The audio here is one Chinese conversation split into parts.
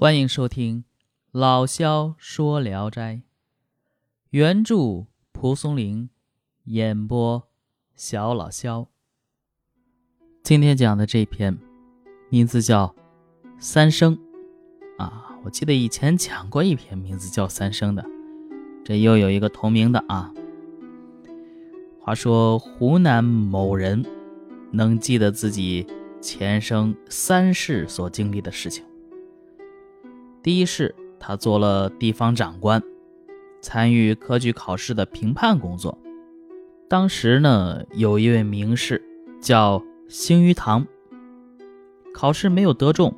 欢迎收听《老萧说聊斋》，原著蒲松龄，演播小老萧。今天讲的这篇名字叫《三生》啊，我记得以前讲过一篇名字叫《三生》的，这又有一个同名的啊。话说湖南某人能记得自己前生三世所经历的事情。第一是，他做了地方长官，参与科举考试的评判工作。当时呢，有一位名士叫星于堂，考试没有得中，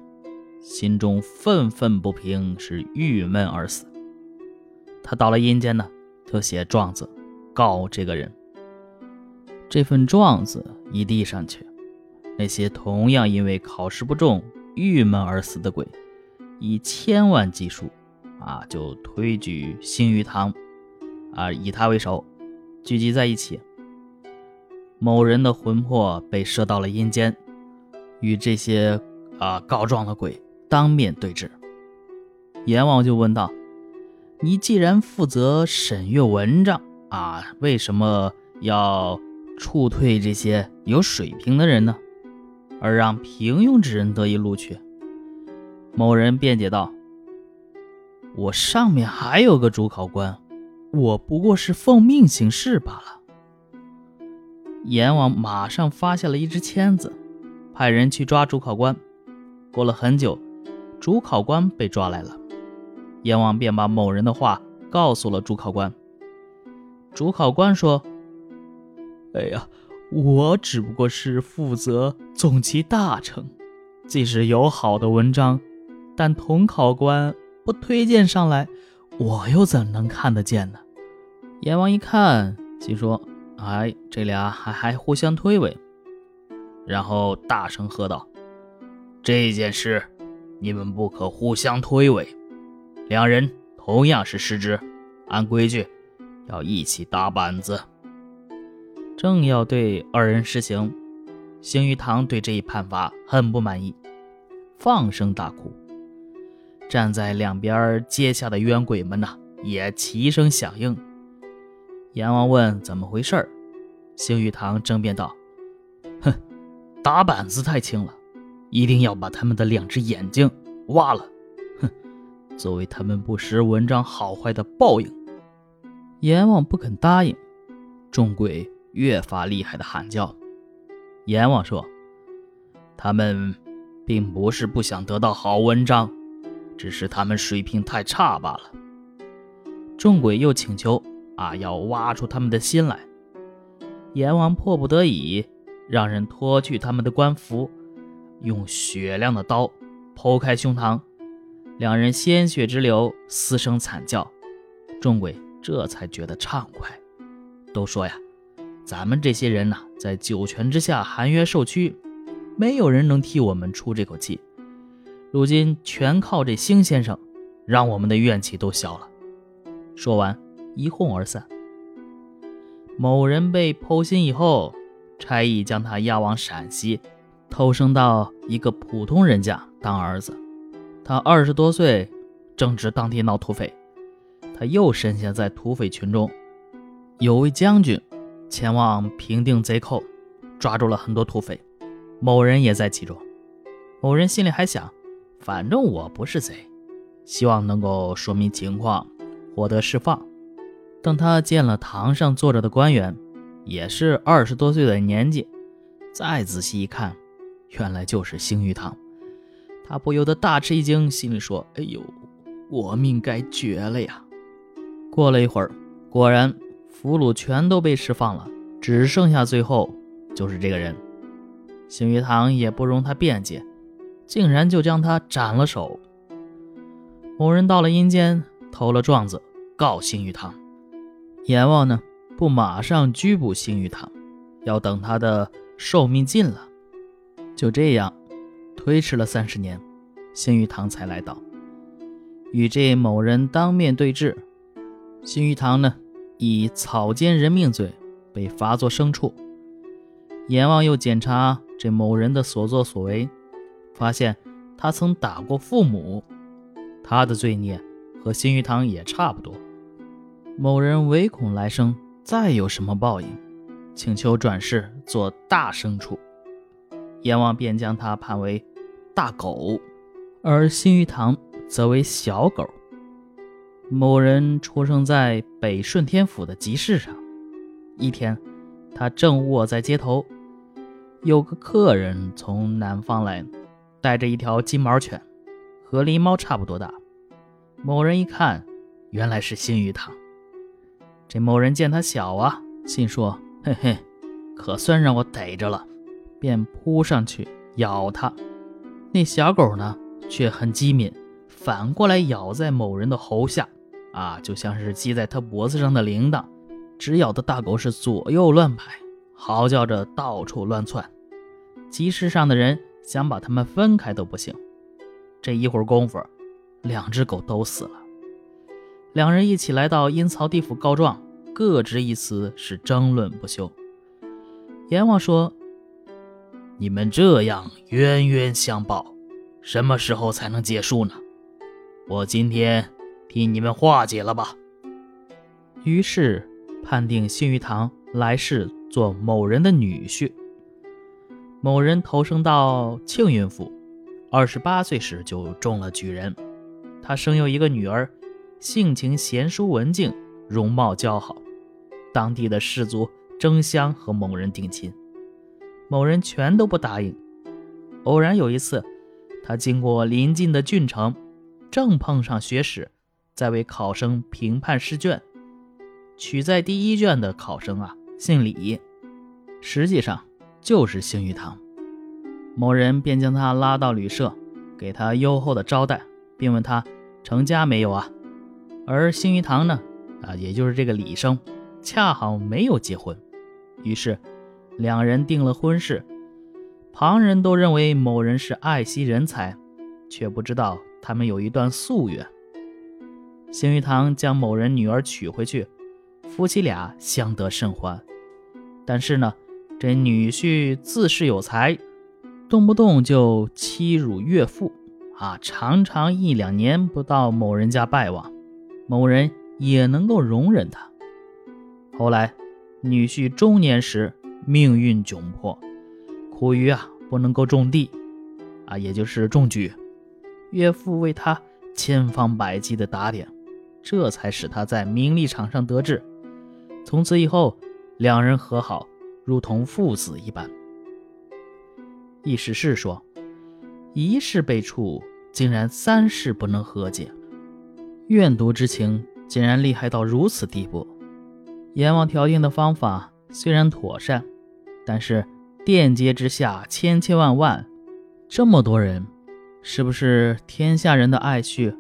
心中愤愤不平，是郁闷而死。他到了阴间呢，就写状子告这个人。这份状子一递上去，那些同样因为考试不中郁闷而死的鬼。以千万计数，啊，就推举星于堂，啊，以他为首，聚集在一起。某人的魂魄被射到了阴间，与这些啊告状的鬼当面对质。阎王就问道：“你既然负责审阅文章，啊，为什么要处退这些有水平的人呢？而让平庸之人得以录取？”某人辩解道：“我上面还有个主考官，我不过是奉命行事罢了。”阎王马上发下了一支签子，派人去抓主考官。过了很久，主考官被抓来了，阎王便把某人的话告诉了主考官。主考官说：“哎呀，我只不过是负责总其大成，即使有好的文章。”但同考官不推荐上来，我又怎能看得见呢？阎王一看，心说：“哎，这俩还还互相推诿。”然后大声喝道：“这件事，你们不可互相推诿。两人同样是失职，按规矩要一起打板子。”正要对二人施行，星玉堂对这一判罚很不满意，放声大哭。站在两边阶下的冤鬼们呐，也齐声响应。阎王问怎么回事儿，星玉堂争辩道：“哼，打板子太轻了，一定要把他们的两只眼睛挖了，哼，作为他们不识文章好坏的报应。”阎王不肯答应，众鬼越发厉害的喊叫。阎王说：“他们并不是不想得到好文章。”只是他们水平太差罢了。众鬼又请求啊，要挖出他们的心来。阎王迫不得已，让人脱去他们的官服，用雪亮的刀剖开胸膛，两人鲜血直流，嘶声惨叫。众鬼这才觉得畅快，都说呀：“咱们这些人呐，在九泉之下含冤受屈，没有人能替我们出这口气。”如今全靠这星先生，让我们的怨气都消了。说完，一哄而散。某人被剖心以后，差役将他押往陕西，投生到一个普通人家当儿子。他二十多岁，正值当地闹土匪，他又深陷在土匪群中。有位将军前往平定贼寇，抓住了很多土匪，某人也在其中。某人心里还想。反正我不是贼，希望能够说明情况，获得释放。等他见了堂上坐着的官员，也是二十多岁的年纪，再仔细一看，原来就是星玉堂。他不由得大吃一惊，心里说：“哎呦，我命该绝了呀！”过了一会儿，果然俘虏全都被释放了，只剩下最后就是这个人。星玉堂也不容他辩解。竟然就将他斩了手。某人到了阴间，投了状子告星玉堂。阎王呢，不马上拘捕星玉堂，要等他的寿命尽了。就这样，推迟了三十年，星玉堂才来到，与这某人当面对质。星玉堂呢，以草菅人命罪被罚作牲畜。阎王又检查这某人的所作所为。发现他曾打过父母，他的罪孽和新鱼堂也差不多。某人唯恐来生再有什么报应，请求转世做大牲畜，阎王便将他判为大狗，而新鱼堂则为小狗。某人出生在北顺天府的集市上，一天，他正卧在街头，有个客人从南方来，带着一条金毛犬，和狸猫差不多大。某人一看，原来是新鱼堂。这某人见他小啊，心说：“嘿嘿，可算让我逮着了。”便扑上去咬他。那小狗呢，却很机敏，反过来咬在某人的喉下，啊，就像是系在他脖子上的铃铛，直咬的大狗是左右乱拍，嚎叫着到处乱窜。集市上的人想把它们分开都不行。这一会儿功夫，两只狗都死了。两人一起来到阴曹地府告状，各执一词，是争论不休。阎王说：“你们这样冤冤相报，什么时候才能结束呢？我今天替你们化解了吧。”于是判定新鱼堂来世做某人的女婿。某人投生到庆云府，二十八岁时就中了举人，他生有一个女儿。性情贤淑文静，容貌姣好，当地的士族争相和某人定亲，某人全都不答应。偶然有一次，他经过临近的郡城，正碰上学史在为考生评判试卷，取在第一卷的考生啊，姓李，实际上就是星玉堂。某人便将他拉到旅社，给他优厚的招待，并问他成家没有啊？而星鱼堂呢，啊，也就是这个李生，恰好没有结婚，于是两人定了婚事。旁人都认为某人是爱惜人才，却不知道他们有一段夙愿。星鱼堂将某人女儿娶回去，夫妻俩相得甚欢。但是呢，这女婿自恃有才，动不动就欺辱岳父，啊，常常一两年不到某人家拜望。某人也能够容忍他。后来，女婿中年时命运窘迫，苦于啊不能够种地，啊也就是种菊。岳父为他千方百计的打点，这才使他在名利场上得志。从此以后，两人和好，如同父子一般。意思是说，一世被处，竟然三世不能和解。怨毒之情竟然厉害到如此地步，阎王调停的方法虽然妥善，但是殿阶之下千千万万，这么多人，是不是天下人的爱婿，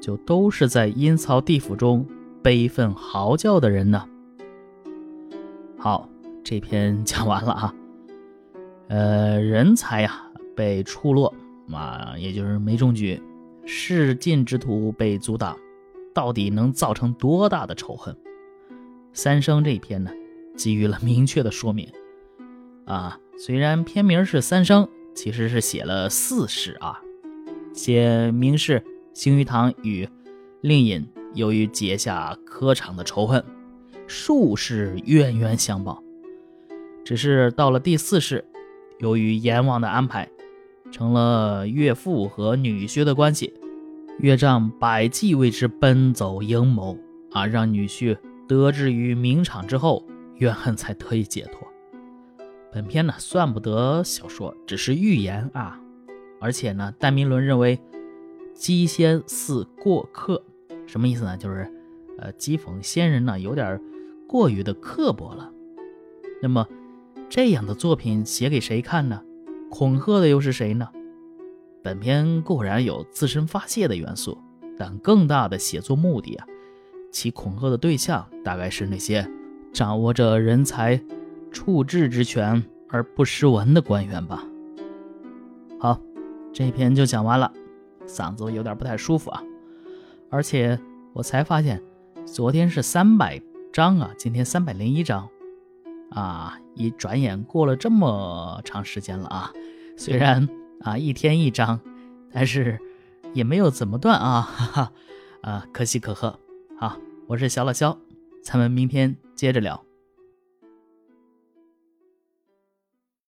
就都是在阴曹地府中悲愤嚎叫的人呢？好，这篇讲完了啊。呃，人才呀被出落啊，也就是没中举，仕进之途被阻挡。到底能造成多大的仇恨？三生这一篇呢，给予了明确的说明。啊，虽然篇名是三生，其实是写了四世啊。写明是星鱼堂与令尹由于结下科场的仇恨，数世冤冤相报。只是到了第四世，由于阎王的安排，成了岳父和女婿的关系。岳丈百计为之奔走阴谋啊，让女婿得志于名场之后，怨恨才得以解脱。本片呢算不得小说，只是寓言啊。而且呢，戴明伦认为讥仙似过客，什么意思呢？就是呃讥讽仙人呢有点过于的刻薄了。那么这样的作品写给谁看呢？恐吓的又是谁呢？本片固然有自身发泄的元素，但更大的写作目的啊，其恐吓的对象大概是那些掌握着人才处置之权而不识文的官员吧。好，这篇就讲完了，嗓子有点不太舒服啊，而且我才发现，昨天是三百章啊，今天三百零一章，啊，一转眼过了这么长时间了啊，虽然。啊，一天一章，但是也没有怎么断啊，哈哈，啊，可喜可贺。好，我是小老肖，咱们明天接着聊。